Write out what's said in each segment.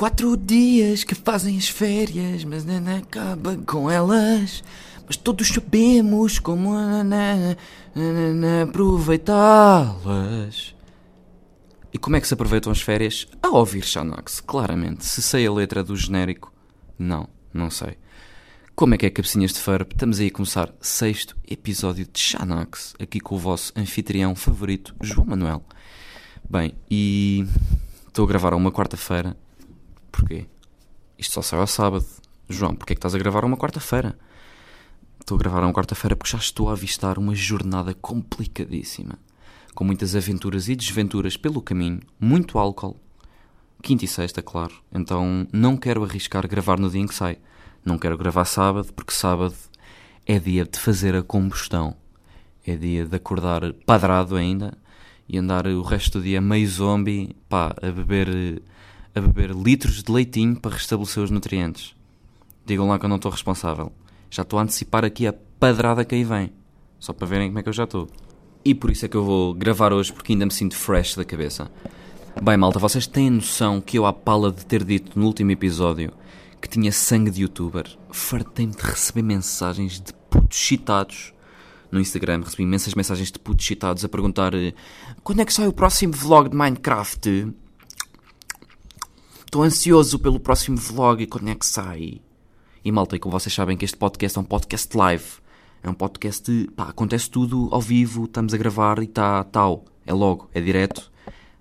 quatro dias que fazem as férias, mas não acaba com elas. Mas todos sabemos como aproveitá-las. E como é que se aproveitam as férias? A ouvir Xanax, claramente. Se sei a letra do genérico, não, não sei. Como é que é, cabecinhas de Ferb? Estamos aí a começar sexto episódio de Xanax, aqui com o vosso anfitrião favorito, João Manuel. Bem, e estou a gravar uma quarta-feira. Porquê? Isto só sai ao sábado. João, porquê é que estás a gravar uma quarta-feira? Estou a gravar uma quarta-feira porque já estou a avistar uma jornada complicadíssima. Com muitas aventuras e desventuras pelo caminho, muito álcool. Quinta e sexta, claro. Então não quero arriscar gravar no dia em que sai. Não quero gravar sábado, porque sábado é dia de fazer a combustão. É dia de acordar padrado ainda e andar o resto do dia meio zombie, pá, a beber, a beber litros de leitinho para restabelecer os nutrientes. Digam lá que eu não estou responsável. Já estou a antecipar aqui a padrada que aí vem. Só para verem como é que eu já estou. E por isso é que eu vou gravar hoje, porque ainda me sinto fresh da cabeça. Bem, malta, vocês têm noção que eu, à pala de ter dito no último episódio que tinha sangue de youtuber, fartei-me de receber mensagens de putos chitados no Instagram. Recebi imensas mensagens de putos chitados a perguntar eh, quando é que sai o próximo vlog de Minecraft? Estou ansioso pelo próximo vlog e quando é que sai? E malta, e como vocês sabem que este podcast é um podcast live. É um podcast, pá, acontece tudo ao vivo, estamos a gravar e está tal. É logo, é direto.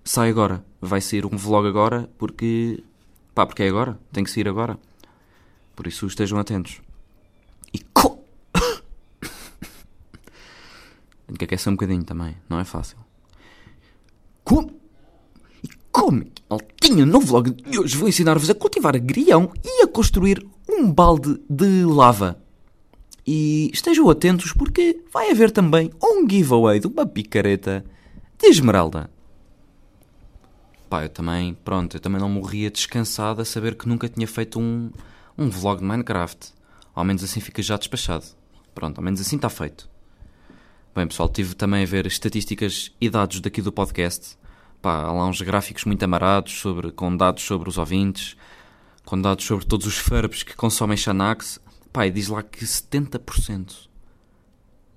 Sai agora. Vai sair um vlog agora porque. pá, porque é agora. Tem que sair agora. Por isso estejam atentos. E co... Tenho que aquecer um bocadinho também, não é fácil. Como? Como que Altinho, no vlog de hoje vou ensinar-vos a cultivar agrião e a construir um balde de lava. E estejam atentos porque vai haver também um giveaway de uma picareta de esmeralda. Pá, eu também, pronto, eu também não morria descansado a saber que nunca tinha feito um, um vlog de Minecraft. Ao menos assim fica já despachado. Pronto, ao menos assim está feito. Bem, pessoal, tive também a ver estatísticas e dados daqui do podcast. Pá, há lá uns gráficos muito amarados sobre, com dados sobre os ouvintes, com dados sobre todos os ferbs que consomem Xanax. Pá, e diz lá que 70%,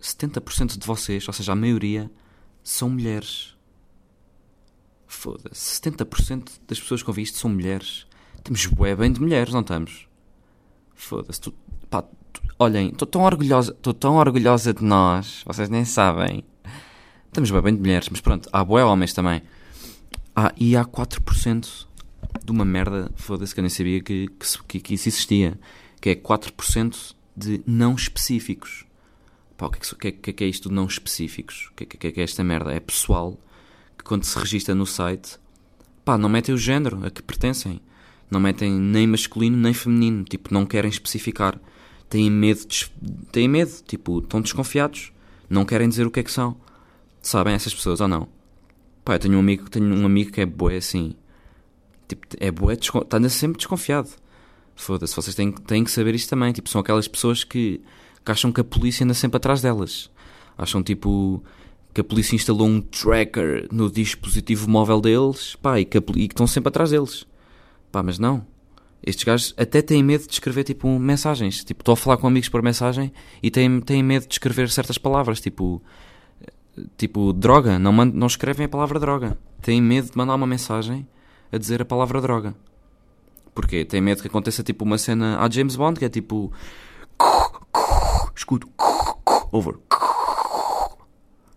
70% de vocês, ou seja, a maioria, são mulheres. Foda-se, 70% das pessoas que ouvem isto são mulheres. Temos bué bem de mulheres, não estamos? Foda-se, tu, pá, tu, olhem, estou tão orgulhosa, estou tão orgulhosa de nós, vocês nem sabem. Estamos bem, bem de mulheres, mas pronto, há bué homens também. Ah, e há 4% de uma merda, foda-se, que eu nem sabia que, que, que isso existia que é 4% de não específicos. Pá, o que é, que, que é isto de não específicos? O que, que, que é esta merda? É pessoal que quando se registra no site, pá, não metem o género a que pertencem. Não metem nem masculino nem feminino. Tipo, não querem especificar. Têm medo, de, têm medo. Tipo, estão desconfiados. Não querem dizer o que é que são. Sabem essas pessoas ou não? Pá, eu tenho um amigo, tenho um amigo que é boé assim. Tipo, é boé, está sempre desconfiado. Foda-se, vocês têm, têm que saber isto também. Tipo, são aquelas pessoas que, que acham que a polícia anda sempre atrás delas. Acham tipo que a polícia instalou um tracker no dispositivo móvel deles pá, e, que, e que estão sempre atrás deles. Pá, mas não. Estes gajos até têm medo de escrever tipo mensagens. Tipo, estou a falar com amigos por mensagem e têm, têm medo de escrever certas palavras. Tipo, tipo droga. Não, mand, não escrevem a palavra droga. Têm medo de mandar uma mensagem a dizer a palavra droga. Porquê? Tem medo que aconteça tipo uma cena a James Bond que é tipo. Escuto. Over.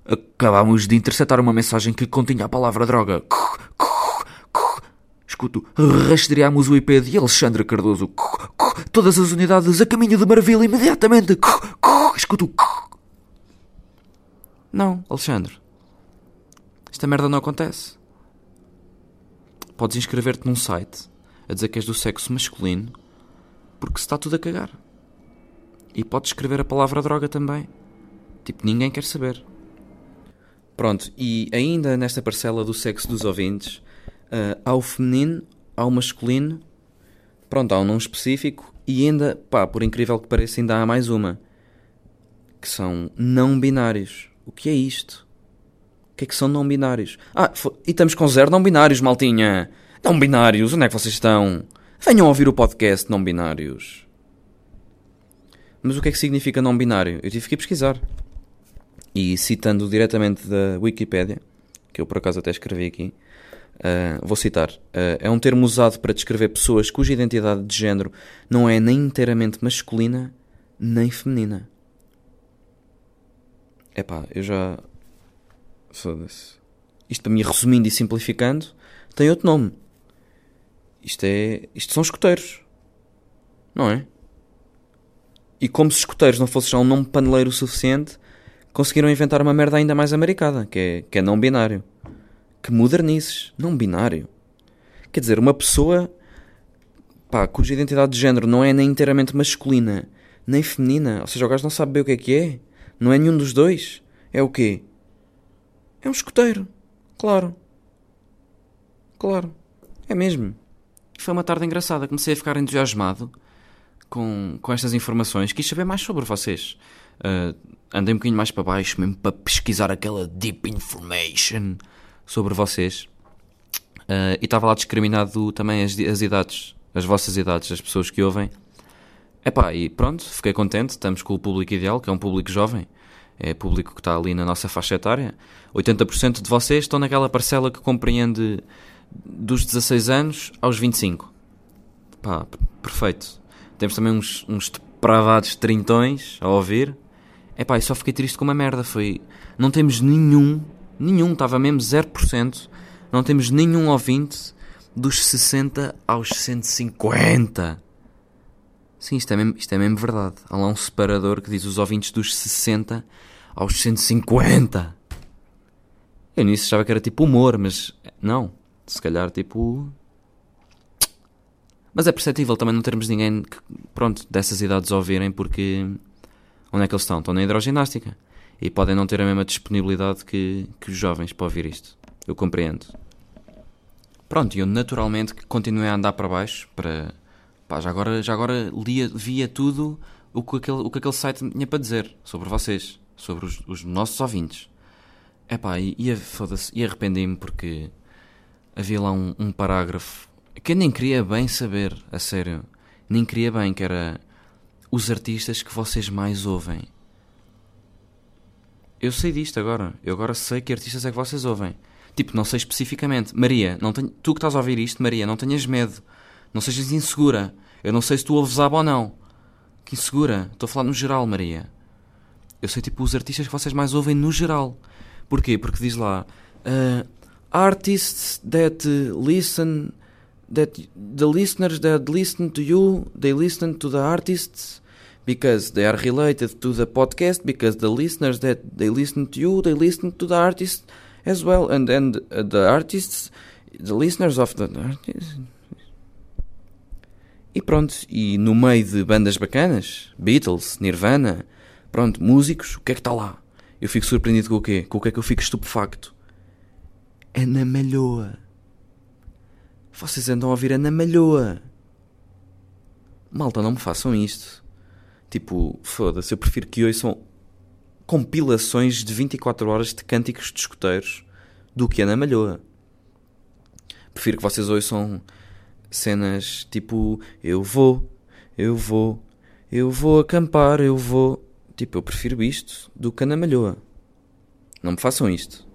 Acabámos de interceptar uma mensagem que continha a palavra droga. Escuto. Rastreámos o IP de Alexandre Cardoso. Todas as unidades a caminho de Maravilha imediatamente. Escuto. Não, Alexandre. Esta merda não acontece. Podes inscrever-te num site a dizer que és do sexo masculino porque se está tudo a cagar. E podes escrever a palavra droga também. Tipo, ninguém quer saber. Pronto, e ainda nesta parcela do sexo dos ouvintes, uh, há o feminino, há o masculino, pronto, há um não específico e ainda, pá, por incrível que pareça, ainda há mais uma. Que são não binários. O que é isto? O que é que são não binários? Ah, e estamos com zero não binários, maltinha! Não binários, onde é que vocês estão? Venham ouvir o podcast não binários. Mas o que é que significa não binário? Eu tive que pesquisar. E citando diretamente da Wikipédia, que eu por acaso até escrevi aqui, uh, vou citar: uh, é um termo usado para descrever pessoas cuja identidade de género não é nem inteiramente masculina nem feminina. Epá, eu já. Foda-se. Isto para mim, resumindo e simplificando, tem outro nome. Isto é. Isto são escuteiros. Não é? E como se escuteiros não fosse já um nome paneleiro o suficiente, conseguiram inventar uma merda ainda mais americana, que é, que é não binário. Que modernices, não binário. Quer dizer, uma pessoa pá, cuja identidade de género não é nem inteiramente masculina nem feminina, ou seja, o gajo não sabe bem o que é que é, não é nenhum dos dois. É o quê? É um escoteiro, claro. Claro, é mesmo. Foi uma tarde engraçada, comecei a ficar entusiasmado com, com estas informações, quis saber mais sobre vocês. Uh, andei um bocadinho mais para baixo, mesmo para pesquisar aquela deep information sobre vocês. Uh, e estava lá discriminado também as, as idades, as vossas idades, as pessoas que ouvem. Epá, e pronto, fiquei contente, estamos com o público ideal, que é um público jovem, é público que está ali na nossa faixa etária. 80% de vocês estão naquela parcela que compreende dos 16 anos aos 25. Pá, perfeito. Temos também uns, uns depravados trintões a ouvir. Epá, e só fiquei triste com uma merda. Foi. Não temos nenhum, nenhum, estava mesmo 0%. Não temos nenhum ouvinte dos 60 aos 150. Sim, isto é, mesmo, isto é mesmo verdade. Há lá um separador que diz os ouvintes dos 60 aos 150. Eu nisso achava que era tipo humor, mas não. Se calhar tipo. Mas é perceptível também não termos ninguém que, pronto, dessas idades ouvirem, porque. Onde é que eles estão? Estão na hidroginástica. E podem não ter a mesma disponibilidade que, que os jovens para ouvir isto. Eu compreendo. Pronto, eu naturalmente continuei a andar para baixo para. Pá, já agora, já agora lia, via tudo o que, aquele, o que aquele site tinha para dizer sobre vocês, sobre os, os nossos ouvintes. Epá, e, e, e arrependi-me porque havia lá um, um parágrafo que eu nem queria bem saber, a sério. Nem queria bem, que era os artistas que vocês mais ouvem. Eu sei disto agora. Eu agora sei que artistas é que vocês ouvem. Tipo, não sei especificamente. Maria, não tenho... tu que estás a ouvir isto, Maria, não tenhas medo. Não sejas insegura. Eu não sei se tu ouves aba ou não. Que insegura. Estou a falar no geral, Maria. Eu sei, tipo, os artistas que vocês mais ouvem no geral. Porquê? Porque diz lá... Uh, artists that listen that the listeners that listen to you they listen to the artists because they are related to the podcast because the listeners that they listen to you they listen to the artists as well and uh, the artists the listeners of the artists e pronto e no meio de bandas bacanas Beatles Nirvana pronto músicos o que é que está lá eu fico surpreendido com o quê com o que é que eu fico estupefacto Ana Malhoa. Vocês andam a ouvir Ana Malhoa. Malta, não me façam isto. Tipo, foda-se, eu prefiro que ouçam compilações de 24 horas de cânticos de escuteiros do que Ana Malhoa. Prefiro que vocês ouçam cenas tipo Eu vou, eu vou, eu vou acampar, eu vou. Tipo, eu prefiro isto do que Ana Malhoa. Não me façam isto.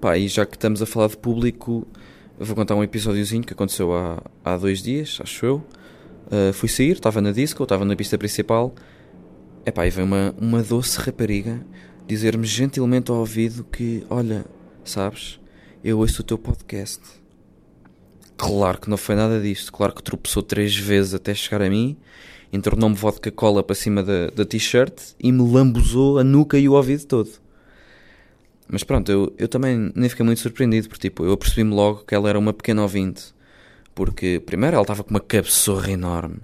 Pá, e já que estamos a falar de público, vou contar um episódiozinho que aconteceu há, há dois dias, acho eu. Uh, fui sair, estava na disco, estava na pista principal. Epá, e veio uma, uma doce rapariga dizer-me gentilmente ao ouvido que, olha, sabes, eu ouço o teu podcast. Claro que não foi nada disto. Claro que tropeçou três vezes até chegar a mim, entornou-me vodka cola para cima da, da t-shirt e me lambuzou a nuca e o ouvido todo. Mas pronto, eu, eu também nem fiquei muito surpreendido, porque tipo, eu apercebi-me logo que ela era uma pequena ouvinte. Porque, primeiro, ela estava com uma cabeçorra enorme.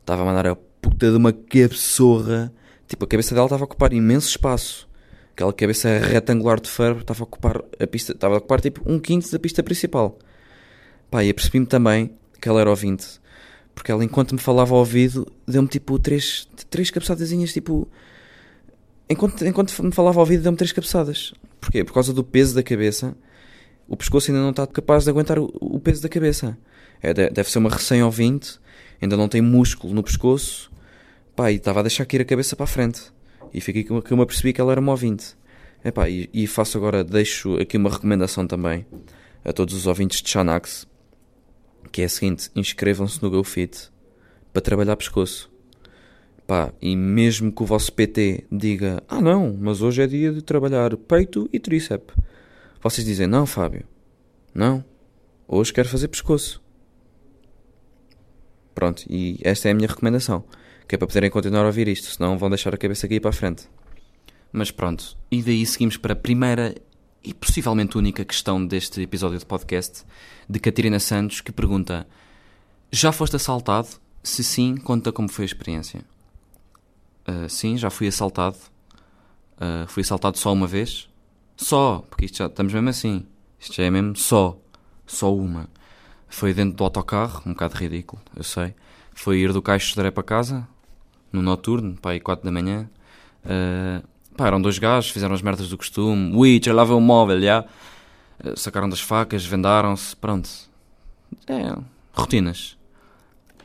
Estava a mandar a puta de uma cabeçorra. Tipo, a cabeça dela estava a ocupar imenso espaço. Aquela cabeça retangular de ferro estava a ocupar a pista, estava a ocupar tipo um quinto da pista principal. Pá, e apercebi-me também que ela era ouvinte. Porque ela, enquanto me falava ao ouvido, deu-me tipo três, três cabeçadazinhas, tipo. Enquanto, enquanto me falava ao ouvido, deu-me três cabeçadas. Porquê? Por causa do peso da cabeça. O pescoço ainda não está capaz de aguentar o, o peso da cabeça. É, deve ser uma recém-ouvinte, ainda não tem músculo no pescoço. Pá, e estava a deixar aqui a cabeça para a frente. E fiquei que eu me apercebi que ela era uma ouvinte. Epá, e, e faço agora, deixo aqui uma recomendação também a todos os ouvintes de Xanax, que é a seguinte, inscrevam-se no GoFit para trabalhar pescoço. Pá, e mesmo que o vosso PT diga, ah não, mas hoje é dia de trabalhar peito e tríceps. Vocês dizem, não Fábio, não, hoje quero fazer pescoço. Pronto, e esta é a minha recomendação, que é para poderem continuar a ouvir isto, senão vão deixar a cabeça aqui para a frente. Mas pronto, e daí seguimos para a primeira e possivelmente única questão deste episódio de podcast de Catarina Santos, que pergunta: Já foste assaltado? Se sim, conta como foi a experiência. Uh, sim, já fui assaltado. Uh, fui assaltado só uma vez. Só, porque isto já estamos mesmo assim. Isto já é mesmo só. Só uma. Foi dentro do autocarro, um bocado ridículo, eu sei. Foi ir do Caixo de para casa, no noturno, para aí 4 da manhã. Uh, Pá, eram dois gajos, fizeram as merdas do costume. Ui, lá o móvel, já. Eh, sacaram das facas, vendaram-se, pronto. É, rotinas.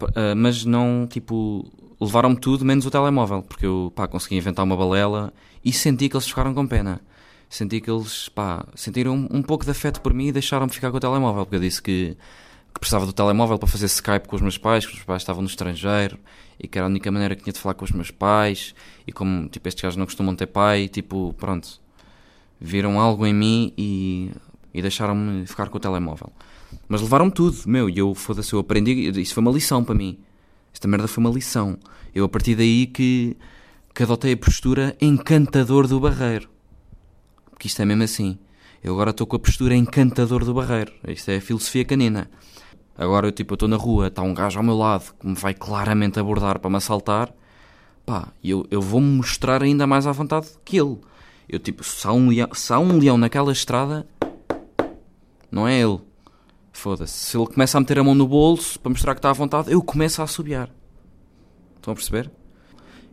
Uh, mas não, tipo, levaram-me tudo menos o telemóvel, porque eu, pá, consegui inventar uma balela e senti que eles ficaram com pena. Senti que eles, pá, sentiram um pouco de afeto por mim e deixaram-me ficar com o telemóvel, porque eu disse que, que precisava do telemóvel para fazer Skype com os meus pais, que os meus pais estavam no estrangeiro e que era a única maneira que tinha de falar com os meus pais e como tipo estes gajos não costumam ter pai, tipo, pronto, viram algo em mim e, e deixaram-me ficar com o telemóvel. Mas levaram-me tudo, meu, e eu, foda-se, eu aprendi, isso foi uma lição para mim. Esta merda foi uma lição. Eu a partir daí que, que adotei a postura encantador do barreiro. Porque isto é mesmo assim. Eu agora estou com a postura encantador do barreiro. Isto é a filosofia canina. Agora, eu, tipo, estou na rua, está um gajo ao meu lado que me vai claramente abordar para me assaltar. Pá, eu, eu vou-me mostrar ainda mais à vontade que ele. Eu, tipo, se há, um leão, se um leão naquela estrada, não é ele. Foda-se. Se ele começa a meter a mão no bolso para mostrar que está à vontade, eu começo a assobiar. Estão a perceber?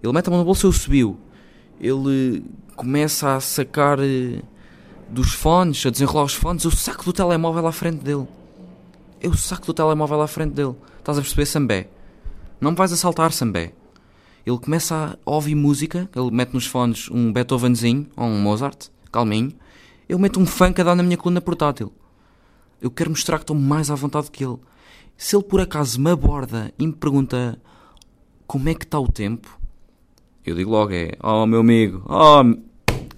Ele mete a mão no bolso, eu subiu. Ele começa a sacar eh, dos fones, a desenrolar os fones, eu saco do telemóvel à frente dele eu saco do telemóvel à frente dele. Estás a perceber, Sambé? Não me vais assaltar, Sambé. Ele começa a ouvir música, ele mete nos fones um Beethovenzinho ou um Mozart, calminho. Eu meto um funk a dar na minha coluna portátil. Eu quero mostrar que estou mais à vontade que ele. Se ele por acaso me aborda e me pergunta como é que está o tempo, eu digo logo: é, oh meu amigo, oh,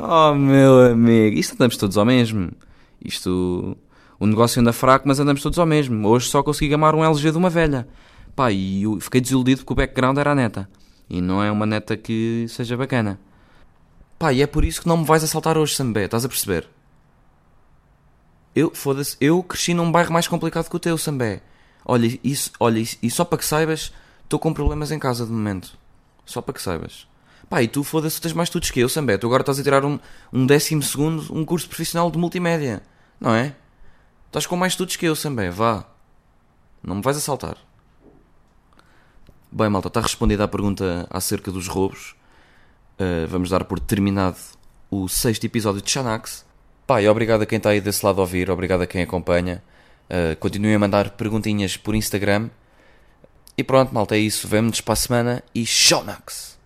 oh meu amigo, isto andamos todos ao mesmo. Isto o negócio anda fraco, mas andamos todos ao mesmo. Hoje só consegui gamar um LG de uma velha. Pá, e fiquei desiludido porque o background era a neta. E não é uma neta que seja bacana. Pá, e é por isso que não me vais assaltar hoje, Sambé, estás a perceber? Eu, foda-se, eu cresci num bairro mais complicado que o teu, Sambé. Olha, isso, olha, isso, e só para que saibas, estou com problemas em casa de momento. Só para que saibas. Pá, e tu, foda-se, tens mais estudos que eu, Sambé. Tu agora estás a tirar um, um décimo segundo, um curso profissional de multimédia. Não é? Estás com mais estudos que eu, também, vá. Não me vais assaltar. Bem, malta, está respondida a pergunta acerca dos roubos. Uh, vamos dar por terminado o sexto episódio de Xanax. Pá, e obrigado a quem está aí desse lado a ouvir, obrigado a quem acompanha. Uh, continuem a mandar perguntinhas por Instagram. E pronto, malta, é isso. Vemo-nos para a semana e Xanax!